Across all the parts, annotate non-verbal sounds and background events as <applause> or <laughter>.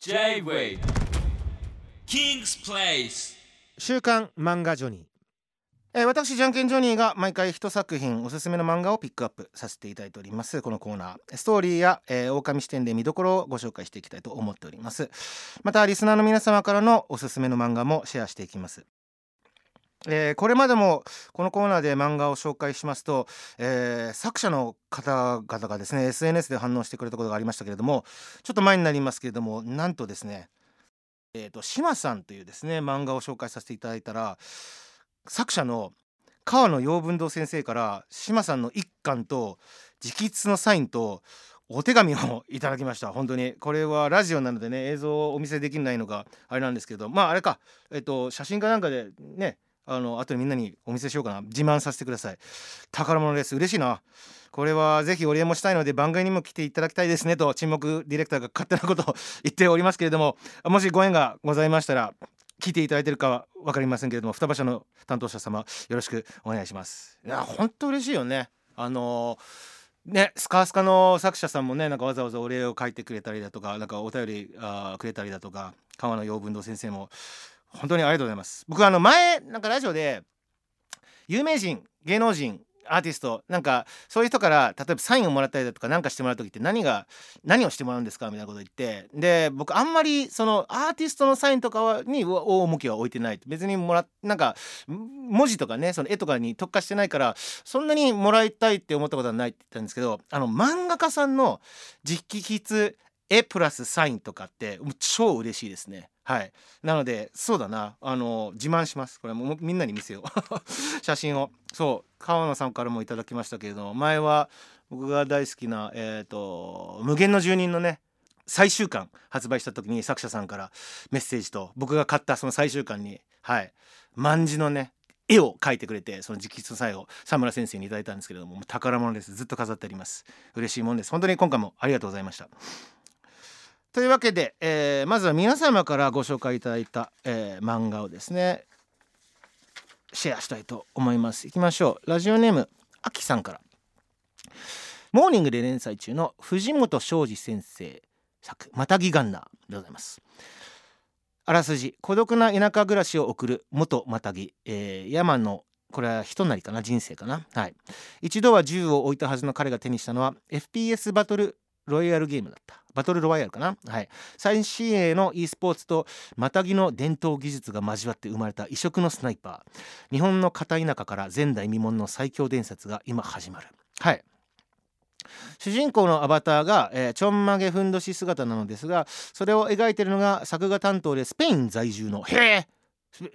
J-Way. King's Place. 週刊漫画ジョニー、えー私じゃんけんジョニーが毎回一作品おすすめの漫画をピックアップさせていただいております。このコーナー。ストーリーや、えー、狼視点で見どころをご紹介していきたいと思っております。またリスナーの皆様からのおすすめの漫画もシェアしていきます。えーこれまでもこのコーナーで漫画を紹介しますと、えー作者の方々がですね SNS で反応してくれたことがありましたけれどもちょっと前になりますけれどもなんとですねえー、と島さんというですね漫画を紹介させていただいたら作者の川野陽文堂先生から島さんの一巻と直筆のサインとお手紙をいただきました。本当に。これはラジオなのでね映像をお見せできないのがあれなんですけどまああれか。えっ、と写真かなんかでねあの後でみんなにお見せしようかな。自慢させてください。宝物です。嬉しいな。これはぜひお礼もしたいので番組にも来ていただきたいですねと沈黙ディレクターが勝手なことを <laughs> 言っておりますけれどももしご縁がございましたら聞いていただいてるかは分かりませんけれども双葉社の担当者様よろしくお願いします。いや本当嬉しいよね。あのーねスカースカの作者さんもねなんかわざわざお礼を書いてくれたりだとかなんかお便りあくれたりだとか川野陽文堂先生も本当にありがとうございます。僕あの前なんかラジオで有名人芸能人アーティストなんかそういう人から例えばサインをもらったりだとか何かしてもらう時って何が何をしてもらうんですかみたいなこと言ってで僕あんまりそのアーティストのサインとかはに大重きは置いてない別にもらなんか文字とかねその絵とかに特化してないからそんなにもらいたいって思ったことはないって言ったんですけどあの漫画家さんの直筆絵プラスサインとかってもう超嬉しいですね。はい。なのでそうだな。あの自慢します。これもみんなに見せよう。<laughs> 写真を。そう。川野さんからもいただきましたけれども前は僕が大好きなえっ、と無限の住人のね最終巻発売した時に作者さんからメッセージと僕が買ったその最終巻にはい。万字のね絵を描いてくれてその直筆の最後佐村先生にいただいたんですけれどもも宝物です。ずっと飾ってあります。嬉しいもんです。本当に今回もありがとうございました。というわけで、えーまずは皆様からご紹介いただいた、えー漫画をですねシェアしたいと思います。いきましょう。ラジオネームあきさんから。モーニングで連載中の藤本昌司先生作「またぎガンナー」でございます。あらすじ孤独な田舎暮らしを送る元またぎ、えー山のこれは人なりかな人生かな。はい。一度は銃を置いたはずの彼が手にしたのは FPS バトルロイヤルゲームだった。バトルロワイヤルかな？はい。最新鋭の e スポーツとまたぎの伝統技術が交わって生まれた異色のスナイパー。日本の片田舎から前代未聞の最強伝説が今始まる。はい。主人公のアバターが、えーちょんまげふんどし姿なのですがそれを描いているのが作画担当でスペイン在住のへえ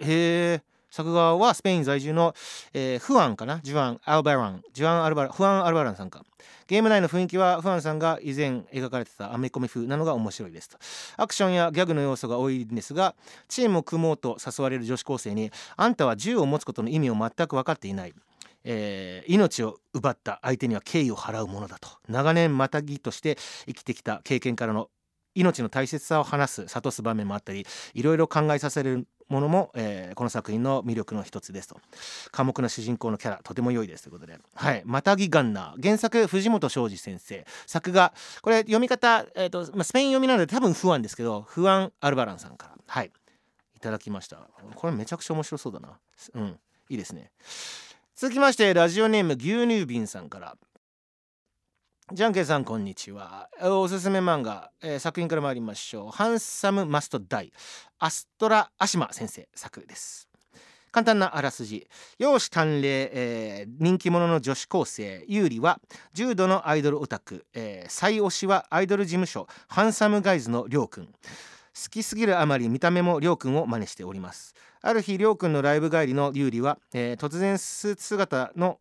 へえ作画はスペイン在住の、えーフアンかな？ジュアン・アルバラン。ジュアン・アルバラフアン・アルバランさんか。ゲーム内の雰囲気はフアンさんが以前描かれてたアメコミ風なのが面白いですと。アクションやギャグの要素が多いんですがチームを組もうと誘われる女子高生にあんたは銃を持つことの意味を全く分かっていない。えー命を奪った相手には敬意を払うものだと。長年またぎとして生きてきた経験からの命の大切さを話す諭す場面もあったりいろいろ考えさせるものも、えーこの作品の魅力の一つですと。寡黙な主人公のキャラとても良いですということで「はい、またぎガンナー」原作藤本昌司先生。作画これ読み方、えーとまあ、スペイン読みなので多分不安ですけど不安アルバランさんから。はい。いただきました。これめちゃくちゃ面白そうだな。うん。いいですね。続きましてラジオネーム牛乳瓶さんから。じゃんけんさんこんにちは。おすすめ漫画、えー作品から参りましょう。ハンサムマストダイ。アストラアシマ先生作です。簡単なあらすじ。容姿端麗、えー人気者の女子高生。優里は重度のアイドルオタク、えー最推しはアイドル事務所。ハンサムガイズのりょうくん。好きすぎるあまり見た目もりょうくんを真似しております。ある日りょうくんのライブ帰りの優里は、えー突然スーツ姿の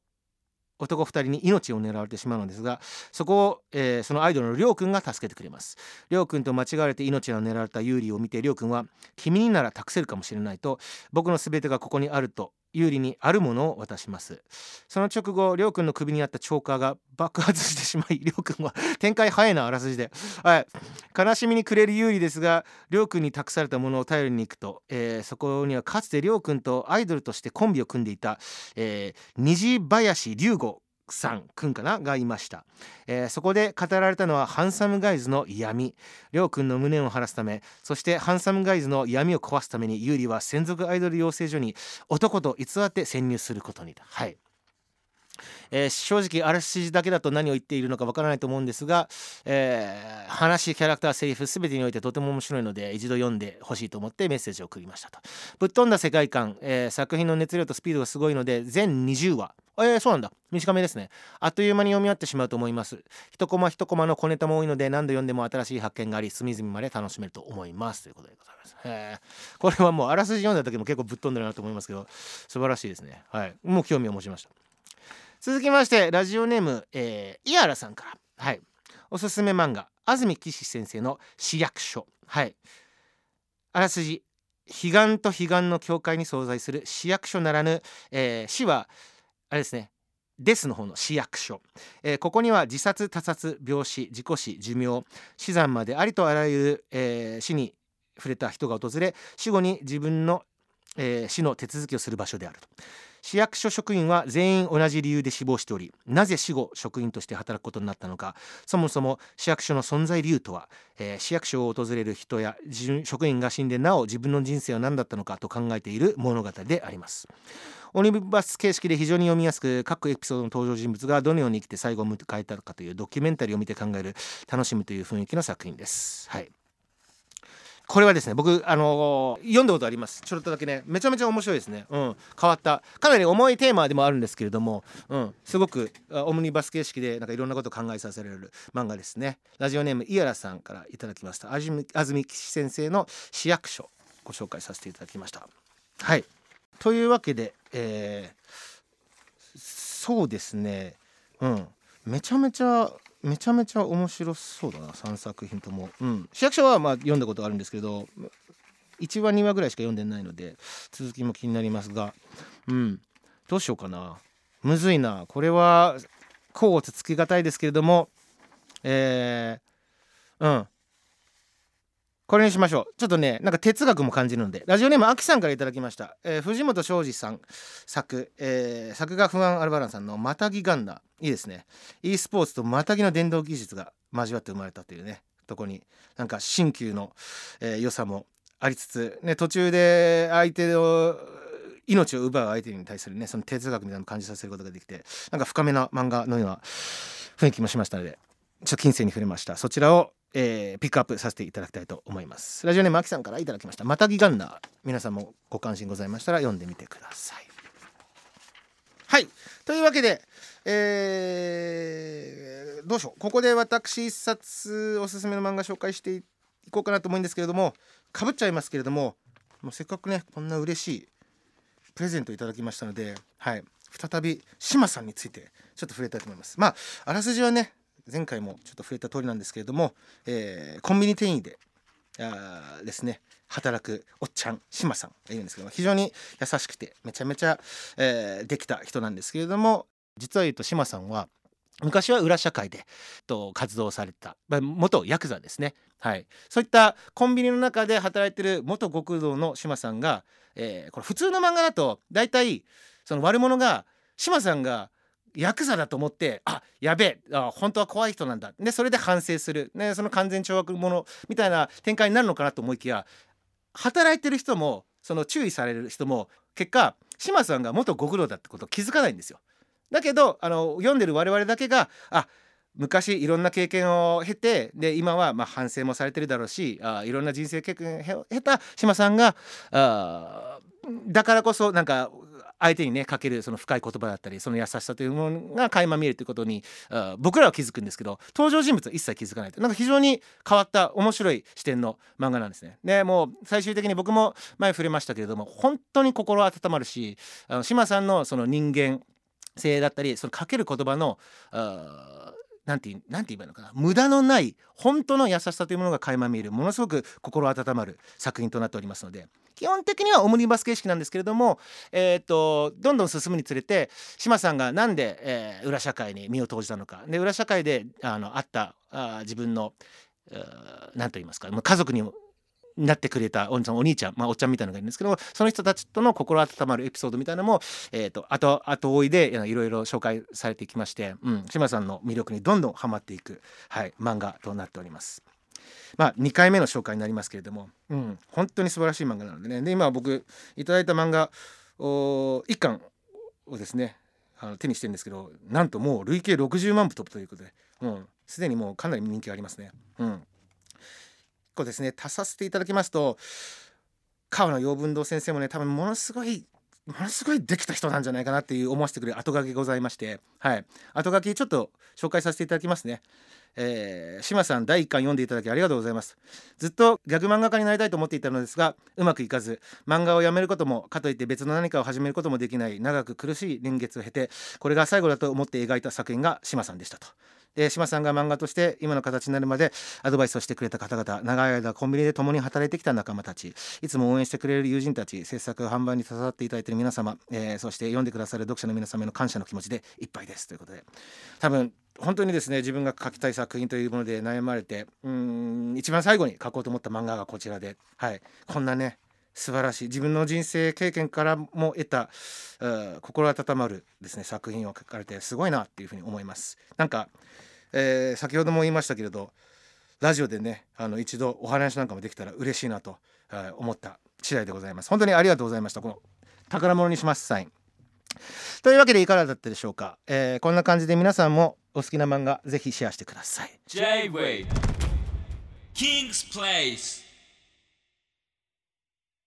男2人に命を狙われてしまうのですがそこを、えーそのアイドルのりょうくんが助けてくれます。りょうくんと間違われて命を狙われたユーリを見てりょうくんは君になら託せるかもしれないと僕の全てがここにあると有利にあるものを渡します。その直後りょうくんの首にあったチョーカーが <laughs> 爆発してしまいりょうくんは展開早いなあらすじで、はい、悲しみに暮れる有利ですがりょうくんに託されたものを頼りに行くと、えーそこにはかつてりょうくんとアイドルとしてコンビを組んでいた、えー、虹林龍吾さんくんかながいました、えーそこで語られたのはハンサムガイズの闇。りょうくんの無念を晴らすためそしてハンサムガイズの闇を壊すためにユーリは専属アイドル養成所に男と偽って潜入することに。はい。えー正直あらすじだけだと何を言っているのかわからないと思うんですが、えー話キャラクターセリフ全てにおいてとても面白いので一度読んでほしいと思ってメッセージを送りましたと。ぶっ飛んだ世界観、えー作品の熱量とスピードがすごいので全20話。えー、そうなんだ。短めですね。あっという間に読み終わってしまうと思います。一コマ一コマの小ネタも多いので何度読んでも新しい発見があり隅々まで楽しめると思います。ということでございます。へこれはもうあらすじ読んだ時も結構ぶっ飛んでるなと思いますけど素晴らしいですね。はい。もう興味を持ちました。続きましてラジオネーム、えー、イアラさんから。はい。おすすめ漫画安住騎士先生の市役所。はい。あらすじ。彼岸と彼岸の境界に存在する市役所ならぬ、えー市はあれですね。デスの方の市役所、えーここには自殺他殺病死事故死寿命死産までありとあらゆる、えー死に触れた人が訪れ死後に自分の、えー死の手続きをする場所であると。市役所職員は全員同じ理由で死亡しておりなぜ死後職員として働くことになったのか。そもそも市役所の存在理由とは、えー市役所を訪れる人や職員が死んでなお自分の人生は何だったのかと考えている物語であります。オニバス形式で非常に読みやすく各エピソードの登場人物がどのように生きて最後を迎えたのかというドキュメンタリーを見て考える楽しむという雰囲気の作品です。はい。これはですね僕あのー読んだことあります。ちょろっとだけね。めちゃめちゃ面白いですね。うん。変わった。かなり重いテーマでもあるんですけれどもうん。すごくオムニバス形式でなんかいろんなことを考えさせられる漫画ですね。ラジオネームイアラさんからいただきました。安住騎士先生の市役所ご紹介させていただきました。はい。というわけでえーそうですね。うん。めちゃめちゃめちゃめちゃ面白そうだな3作品とも、うん、市役所はまあ読んだことあるんですけど1話2話ぐらいしか読んでないので続きも気になりますが。うん。どうしようかな。むずいな。これはこうつつきがたいですけれどもえー、うん。これにしましょう。ちょっとねなんか哲学も感じるので。ラジオネームあきさんからいただきました、えー藤本昌司さん作、えー作画不安アルバランさんの「またぎガンダ」いいですね。e スポーツとまたぎの電動技術が交わって生まれたというねとこになんか新旧の、えー良さもありつつ、ね、途中で相手の命を奪う相手に対するねその哲学みたいなのを感じさせることができてなんか深めな漫画のような雰囲気もしましたのでちょっと近世に触れました。そちらを、えーピックアップさせていただきたいと思います。ラジオネームあきさんからいただきました。またぎガンナー皆さんもご関心ございましたら読んでみてください。はい。というわけでえーどうしよう。ここで私一冊おすすめの漫画紹介していこうかなと思うんですけれどもかぶっちゃいますけれどももうせっかくねこんな嬉しいプレゼントいただきましたので、はい、再び島さんについてちょっと触れたいと思います。まああらすじはね前回もちょっと触れた通りなんですけれども、えーコンビニ店員であーですね働くおっちゃん島さんがいるんですけど非常に優しくてめちゃめちゃ、えーできた人なんですけれども実は言うと島さんは昔は裏社会でと活動された元ヤクザですね、はい、そういったコンビニの中で働いてる元極道の島さんが、えーこれ普通の漫画だと大体その悪者が島さんがヤクザだと思ってあやべえあ本当は怖い人なんだでそれで反省する、ね、その完全懲悪者みたいな展開になるのかなと思いきや働いてる人もその注意される人も結果島さんが元極道だってことを気づかないんですよ。だけどあの読んでる我々だけがあ昔いろんな経験を経てで今はまあ反省もされてるだろうしあいろんな人生経験を経た島さんがあだからこそなんか相手にねかけるその深い言葉だったりその優しさというものが垣間見えるということに僕らは気づくんですけど登場人物は一切気づかないと。なんか非常に変わった面白い視点の漫画なんですね。でもう最終的に僕も前触れましたけれども本当に心温まるしあの島さんのその人間性だったりそのかける言葉のなんてなんて言えばいいのかな。無駄のない本当の優しさというものが垣間見える。ものすごく心温まる作品となっておりますので。基本的にはオムニバス形式なんですけれども、えー、とどんどん進むにつれて島さんがなんで、えー裏社会に身を投じたのかで裏社会であのあったあ自分の何と言いますかま家族にもなってくれたお兄ちゃんお兄ちゃん、まあ、おっちゃんみたいなのがいるんですけどその人たちとの心温まるエピソードみたいなのも、えーと、後後追いでいろいろ紹介されていきまして、うん、島さんの魅力にどんどんハマっていく、はい、漫画となっております。まあ、2回目の紹介になりますけれども、うん、本当に素晴らしい漫画なのでねで今僕いただいた漫画お1巻をですねあの手にしてるんですけどなんともう累計60万部突破ということで、うん、すでにもうかなり人気がありますね。うん、個ですね足させていただきますと川野陽文堂先生もね多分ものすごいものすごいできた人なんじゃないかなっていう思わせてくれる後書きございましてはい。後書きちょっと紹介させていただきますね。えー、島さん第1巻読んでいただきありがとうございます。ずっとギャグ漫画家になりたいと思っていたのですがうまくいかず漫画をやめることもかといって別の何かを始めることもできない長く苦しい年月を経てこれが最後だと思って描いた作品が島さんでしたと。で島さんが漫画として今の形になるまでアドバイスをしてくれた方々長い間コンビニで共に働いてきた仲間たちいつも応援してくれる友人たち制作販売に携わっていただいている皆様、えー、そして読んでくださる読者の皆様への感謝の気持ちでいっぱいですということで。多分本当にですね自分が書きたい作品というもので悩まれてうん一番最後に書こうと思った漫画がこちらで、はい、こんなね素晴らしい自分の人生経験からも得た心温まるですね作品を書かれてすごいなっていうふうに思います。なんか、えー、先ほども言いましたけれどラジオでねあの一度お話なんかもできたら嬉しいなと、えー、思った次第でございます。本当にありがとうございました。この宝物にしますサイン。というわけでいかがだったでしょうか、えー、こんな感じで皆さんもお好きな漫画ぜひシェアしてください J-Way King's Place